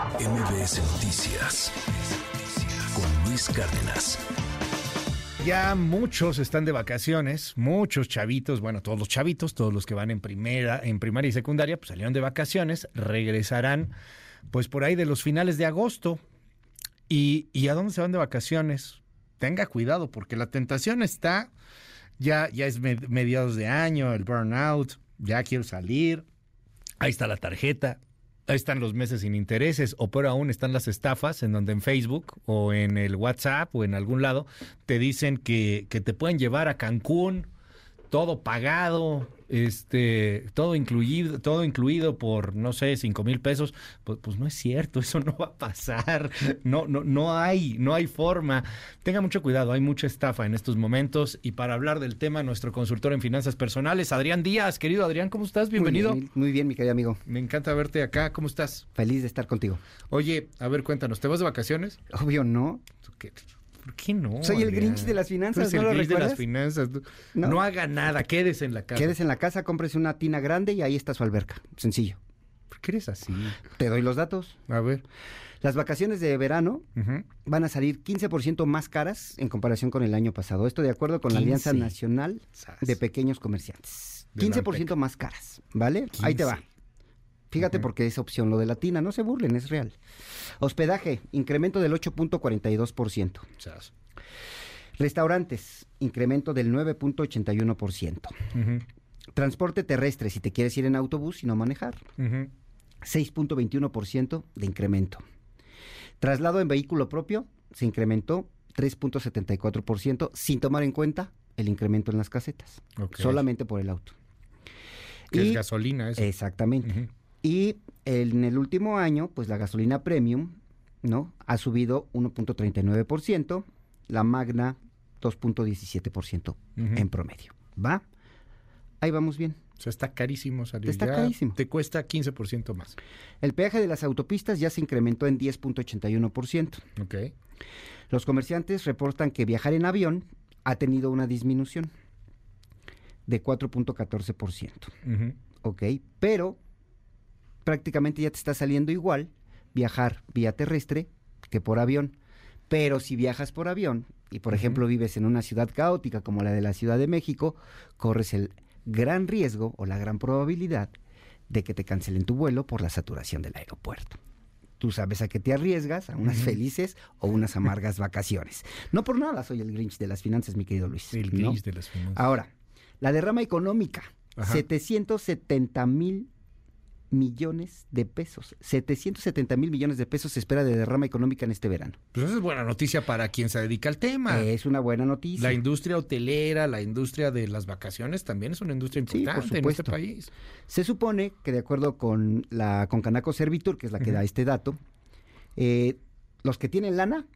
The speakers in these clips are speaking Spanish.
MBS Noticias con Luis Cárdenas. Ya muchos están de vacaciones, muchos chavitos, bueno, todos los chavitos, todos los que van en primera, en primaria y secundaria, pues salieron de vacaciones, regresarán pues por ahí de los finales de agosto. ¿Y, a dónde se van de vacaciones? Tenga cuidado, porque la tentación está, ya, ya es mediados de año, el burnout, ya quiero salir, ahí está la tarjeta, ahí están los meses sin intereses, o por aún están las estafas en donde en Facebook o en el WhatsApp o en algún lado te dicen que, que te pueden llevar a Cancún, todo pagado, este, todo incluido, todo incluido por, no sé, cinco mil pesos, pues, pues, no es cierto, eso no va a pasar, no, no, no hay, no hay forma. Tenga mucho cuidado, hay mucha estafa en estos momentos. Y para hablar del tema, nuestro consultor en finanzas personales, Adrián Díaz, querido Adrián, ¿cómo estás? Bienvenido. Muy bien, mi querido amigo. Me encanta verte acá, ¿cómo estás? Feliz de estar contigo. Oye, a ver, cuéntanos, ¿te vas de vacaciones? Obvio, no. ¿Qué? ¿Por qué no? Soy el Grinch de las finanzas, ¿no el Grinch de las finanzas. No. haga nada, quédese en la casa. Quédese en la casa, cómprese una tina grande y ahí está su alberca. Sencillo. ¿Por qué eres así? Te doy los datos. A ver. Las vacaciones de verano van a salir 15% más caras en comparación con el año pasado. Esto de acuerdo con la Alianza Nacional de Pequeños Comerciantes. 15% más caras, ¿vale? Ahí te va. Fíjate porque es opción lo de la tina, no se burlen, es real. Hospedaje, incremento del 8.42%. Restaurantes, incremento del 9.81%. Transporte terrestre, si te quieres ir en autobús y no manejar. 6.21% de incremento. Traslado en vehículo propio se incrementó 3.74% sin tomar en cuenta el incremento en las casetas. Solamente por el auto. Que es gasolina eso. Exactamente. Y en el último año, pues la gasolina premium, ¿no? Ha subido 1.39%, la magna 2.17% en promedio. ¿Va? Ahí vamos bien. O sea, está carísimo salir. Está carísimo. Te cuesta 15% más. El peaje de las autopistas ya se incrementó en 10.81%. Ok. Los comerciantes reportan que viajar en avión ha tenido una disminución de 4.14%. Ok. Pero prácticamente ya te está saliendo igual viajar vía terrestre que por avión. Pero si viajas por avión y, por ejemplo, vives en una ciudad caótica como la de la Ciudad de México, corres el gran riesgo o la gran probabilidad de que te cancelen tu vuelo por la saturación del aeropuerto. Tú sabes a qué te arriesgas, a unas felices o unas amargas vacaciones. No por nada soy el Grinch de las finanzas, mi querido Luis. El Grinch de las finanzas. Ahora, la derrama económica, 770 mil millones de pesos. 770 mil millones de pesos se espera de derrama económica en este verano. Pues esa es buena noticia para quien se dedica al tema. Es una buena noticia. La industria hotelera, la industria de las vacaciones también es una industria importante en este país. Se supone que de acuerdo con la con Canaco Servitur, que es la que da este dato, eh, los que tienen lana,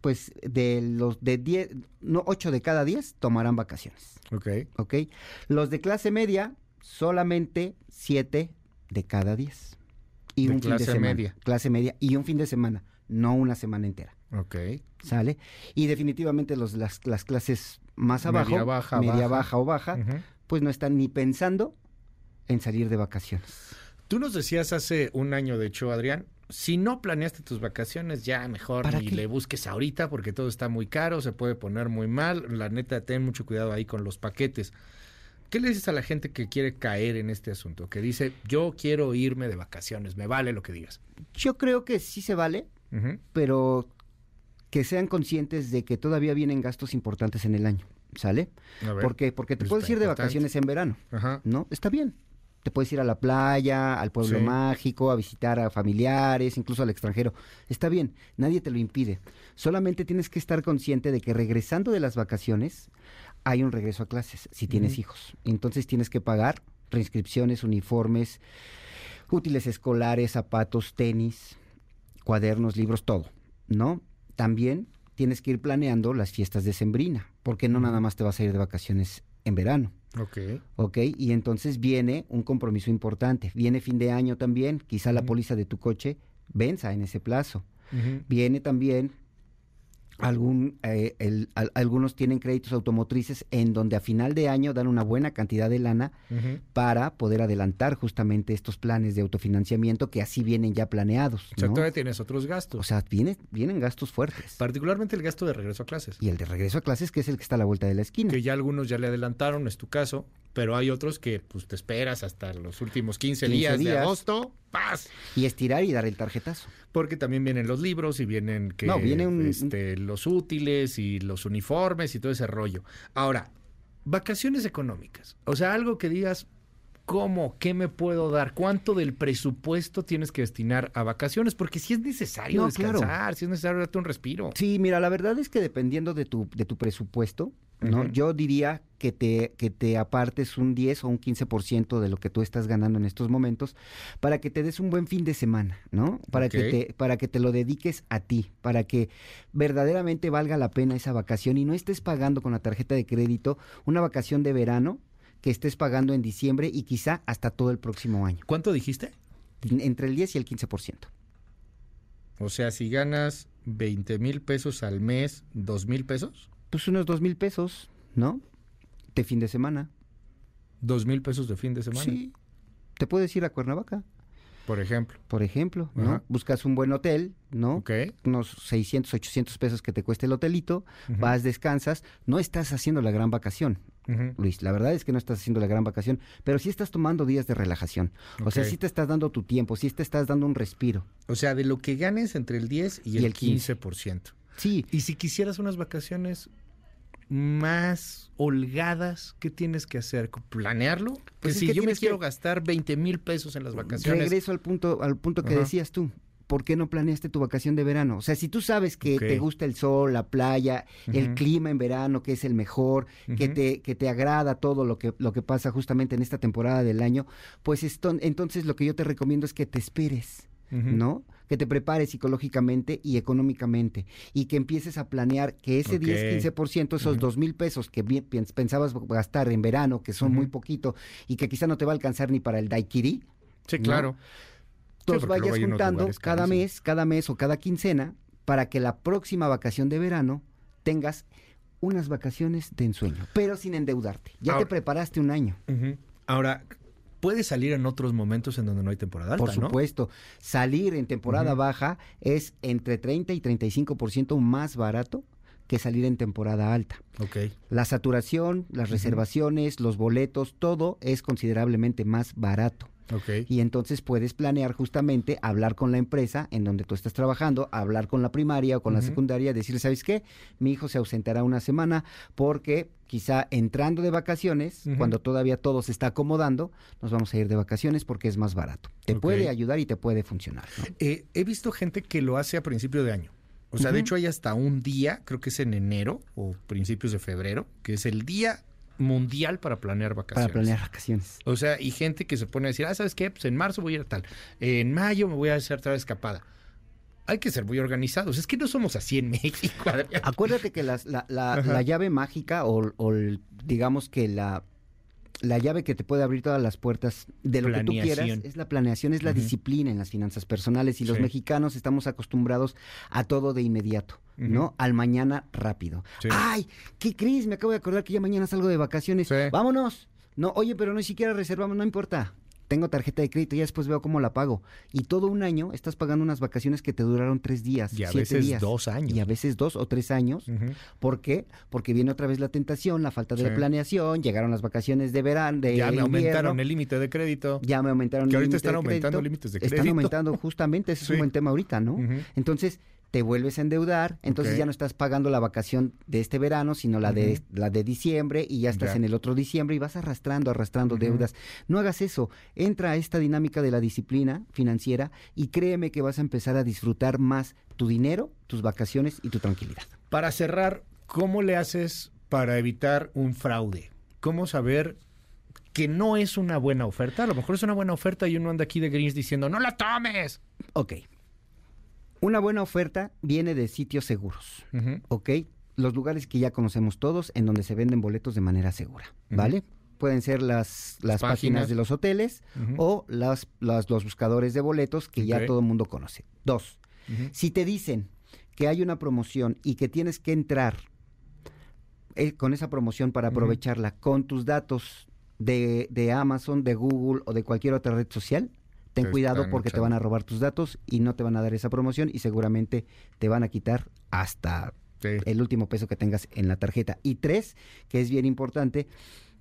pues de los de 10, no 8 de cada 10 tomarán vacaciones. Ok. Ok. Los de clase media solamente 7 de cada 10. Y un fin de semana. media. Clase media y un fin de semana, no una semana entera. Ok. ¿Sale? Y definitivamente los, las, clases más abajo, media baja, media baja, o baja, pues no están ni pensando en salir de vacaciones. Tú nos decías hace un año, de hecho, Adrián, si no planeaste tus vacaciones, ya mejor ni le busques ahorita porque todo está muy caro, se puede poner muy mal. La neta, ten mucho cuidado ahí con los paquetes. ¿Qué le dices a la gente que quiere caer en este asunto? Que dice, yo quiero irme de vacaciones, me vale lo que digas. Yo creo que sí se vale, pero que sean conscientes de que todavía vienen gastos importantes en el año, ¿sale? ¿Por qué? Porque te puedes ir de vacaciones en verano, ¿no? Está bien. Te puedes ir a la playa, al pueblo mágico, a visitar a familiares, incluso al extranjero. Está bien, nadie te lo impide. Solamente tienes que estar consciente de que regresando de las vacaciones hay un regreso a clases si tienes hijos. Entonces tienes que pagar reinscripciones, uniformes, útiles escolares, zapatos, tenis, cuadernos, libros, todo, ¿no? También tienes que ir planeando las fiestas de Sembrina, porque no nada más te vas a ir de vacaciones en verano. Ok. Ok, y entonces viene un compromiso importante. Viene fin de año también, quizá la póliza de tu coche venza en ese plazo. Viene también Algún, eh, algunos tienen créditos automotrices en donde a final de año dan una buena cantidad de lana para poder adelantar justamente estos planes de autofinanciamiento que así vienen ya planeados. O sea, todavía tienes otros gastos. O sea, viene, vienen gastos fuertes. Particularmente el gasto de regreso a clases. Y el de regreso a clases, que es el que está a la vuelta de la esquina. Que ya algunos ya le adelantaron, es tu caso, pero hay otros que pues te esperas hasta los últimos 15, días, de agosto, paz. Y estirar y dar el tarjetazo. Porque también vienen los libros y vienen que no, este, los útiles y los uniformes y todo ese rollo. Ahora, vacaciones económicas. O sea, algo que digas, ¿Cómo? ¿Qué me puedo dar? ¿Cuánto del presupuesto tienes que destinar a vacaciones? Porque si es necesario descansar, si es necesario darte un respiro. Sí, mira, la verdad es que dependiendo de tu, de tu presupuesto, ¿no? Yo diría que te, que te apartes un 10 o un 15% de lo que tú estás ganando en estos momentos para que te des un buen fin de semana, ¿no? Para, que, te, para que te lo dediques a ti, para que verdaderamente valga la pena esa vacación y no estés pagando con la tarjeta de crédito una vacación de verano que estés pagando en diciembre y quizá hasta todo el próximo año. ¿Cuánto dijiste? Entre el 10 y el 15%. O sea, si ganas 20 mil pesos al mes, ¿2 mil pesos? Pues unos 2 mil pesos, ¿no? De fin de semana. ¿2 mil pesos de fin de semana? Sí. Te puedes ir a Cuernavaca. Por ejemplo. Por ejemplo, ¿no? Buscas un buen hotel, ¿no? Ok. Unos 600, 800 pesos que te cueste el hotelito, vas, descansas, no estás haciendo la gran vacación, Luis. La verdad es que no estás haciendo la gran vacación, pero sí estás tomando días de relajación. O sea, sí te estás dando tu tiempo, sí te estás dando un respiro. O sea, de lo que ganes entre el 10 y, el, 15%. Sí. Y si quisieras unas vacaciones más holgadas, ¿qué tienes que hacer? ¿Planearlo? Pues si yo me quiero gastar 20 mil pesos en las vacaciones. Regreso al punto, al punto que decías tú. ¿Por qué no planeaste tu vacación de verano? O sea, si tú sabes que te gusta el sol, la playa, el clima en verano, que es el mejor, que, te, que te agrada todo lo que, lo que pasa justamente en esta temporada del año, pues esto, entonces lo que yo te recomiendo es que te esperes, ¿no? Que te prepares psicológicamente y económicamente y que empieces a planear que ese 10-15%, esos dos mil pesos que pensabas gastar en verano, que son muy poquito y que quizá no te va a alcanzar ni para el daiquiri. Sí, claro. Los vayas juntando cada mes, cada mes o cada quincena para que la próxima vacación de verano tengas unas vacaciones de ensueño, pero sin endeudarte. Ya te preparaste un año. Ahora, puede salir en otros momentos en donde no hay temporada alta, Por supuesto. Salir en temporada baja es entre 30 y 35% más barato que salir en temporada alta. Okay. La saturación, las reservaciones, los boletos, todo es considerablemente más barato. Y entonces puedes planear justamente hablar con la empresa en donde tú estás trabajando, hablar con la primaria o con la secundaria, decirle, ¿sabes qué? Mi hijo se ausentará una semana porque quizá entrando de vacaciones, cuando todavía todo se está acomodando, nos vamos a ir de vacaciones porque es más barato. Te puede ayudar y te puede funcionar. Eh, he visto gente que lo hace a principio de año. O sea, de hecho hay hasta un día, creo que es en enero o principios de febrero, que es el día mundial para planear vacaciones. Para planear vacaciones. O sea, y gente que se pone a decir, ah, ¿sabes qué? Pues en marzo voy a ir a tal, en mayo me voy a hacer otra escapada. Hay que ser muy organizados. Es que no somos así en México. Acuérdate que la, la, llave mágica o, o digamos que la la llave que te puede abrir todas las puertas de lo que tú quieras es la planeación, es la disciplina en las finanzas personales y los mexicanos estamos acostumbrados a todo de inmediato, ¿no? Al mañana rápido. Ay, ¿qué crees? Me acabo de acordar que ya mañana salgo de vacaciones. Vámonos. No, oye, pero no siquiera reservamos, no importa tengo tarjeta de crédito y después veo cómo la pago. Y todo un año estás pagando unas vacaciones que te duraron tres días, y a veces dos años. Y a veces dos o tres años. ¿Por qué? Porque viene otra vez la tentación, la falta de planeación, llegaron las vacaciones de verano, de Ya me aumentaron el límite de crédito. Ya me aumentaron el límite de crédito. ahorita están aumentando límites de crédito. Están aumentando justamente, ese es un buen tema ahorita, ¿no? Entonces, te vuelves a endeudar, entonces ya no estás pagando la vacación de este verano, sino la de la de diciembre y ya estás en el otro diciembre y vas arrastrando, arrastrando deudas. No hagas eso, entra a esta dinámica de la disciplina financiera y créeme que vas a empezar a disfrutar más tu dinero, tus vacaciones y tu tranquilidad. Para cerrar, ¿cómo le haces para evitar un fraude? ¿Cómo saber que no es una buena oferta? A lo mejor es una buena oferta y uno anda aquí de gris diciendo, no la tomes. Ok, una buena oferta viene de sitios seguros, ¿ok? Los lugares que ya conocemos todos en donde se venden boletos de manera segura, ¿vale? Pueden ser las, las páginas. de los hoteles o las, los buscadores de boletos que ya todo el mundo conoce. Dos, si te dicen que hay una promoción y que tienes que entrar eh, con esa promoción para aprovecharla con tus datos de, de, Amazon, de Google o de cualquier otra red social, ten cuidado porque te van a robar tus datos y no te van a dar esa promoción y seguramente te van a quitar hasta el último peso que tengas en la tarjeta. Y tres, que es bien importante,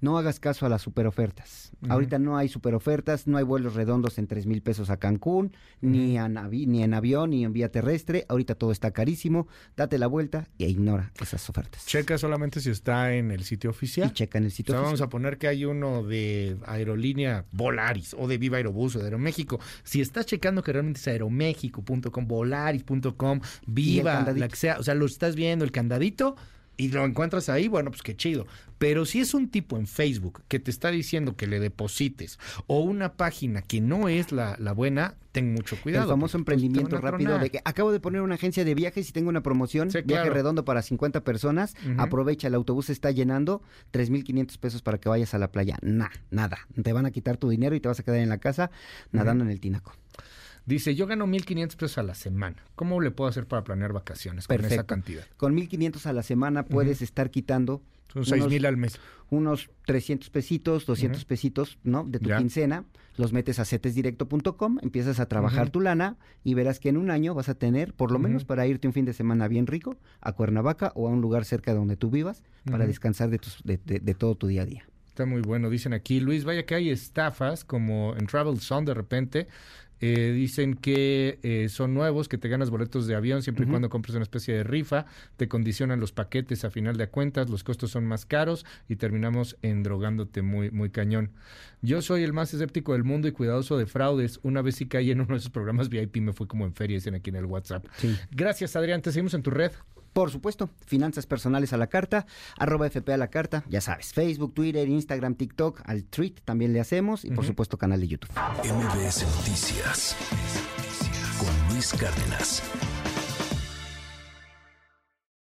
no hagas caso a las superofertas. Ahorita no hay superofertas, no hay vuelos redondos en tres mil pesos a Cancún, ni, ni en avión, ni en vía terrestre. Ahorita todo está carísimo. Date la vuelta e ignora esas ofertas. Checa solamente si está en el sitio oficial. Y checa en el sitio oficial. Vamos a poner que hay uno de aerolínea Volaris o de Viva Aerobús o de Aeroméxico. Si estás checando que realmente es aeroméxico.com, volaris.com, Viva, la que sea, o sea, lo estás viendo, el candadito y lo encuentras ahí, bueno, pues qué chido. Pero si es un tipo en Facebook que te está diciendo que le deposites o una página que no es la, buena, ten mucho cuidado. El famoso emprendimiento rápido de que acabo de poner una agencia de viajes y tengo una promoción, viaje redondo para 50 personas, aprovecha, el autobús está llenando, 3.500 pesos para que vayas a la playa. Nada, nada. Te van a quitar tu dinero y te vas a quedar en la casa nadando en el tinaco. Dice, yo gano 1.500 pesos a la semana. ¿Cómo le puedo hacer para planear vacaciones con esa cantidad? Con 1.500 a la semana puedes estar quitando... Son 6.000 al mes. Unos 300 pesitos, 200 pesitos, ¿no? De tu quincena. Los metes a cetesdirecto.com, empiezas a trabajar tu lana y verás que en un año vas a tener, por lo menos para irte un fin de semana bien rico, a Cuernavaca o a un lugar cerca de donde tú vivas, para descansar de, tus, de, de todo tu día a día. Está muy bueno, dicen aquí. Luis, vaya que hay estafas como en Travel Zone de repente eh, dicen que eh, son nuevos, que te ganas boletos de avión siempre y cuando compres una especie de rifa, te condicionan los paquetes a final de cuentas, los costos son más caros y terminamos endrogándote muy, muy cañón. Yo soy el más escéptico del mundo y cuidadoso de fraudes. Una vez sí caí en uno de esos programas VIP, me fue como en feria, dicen aquí en el WhatsApp. Gracias, Adrián. Te seguimos en tu red. Por supuesto, finanzas personales a la carta, arroba FP a la carta, ya sabes, Facebook, Twitter, Instagram, TikTok, al tweet también le hacemos y por supuesto canal de YouTube. MBS Noticias con Luis Cárdenas.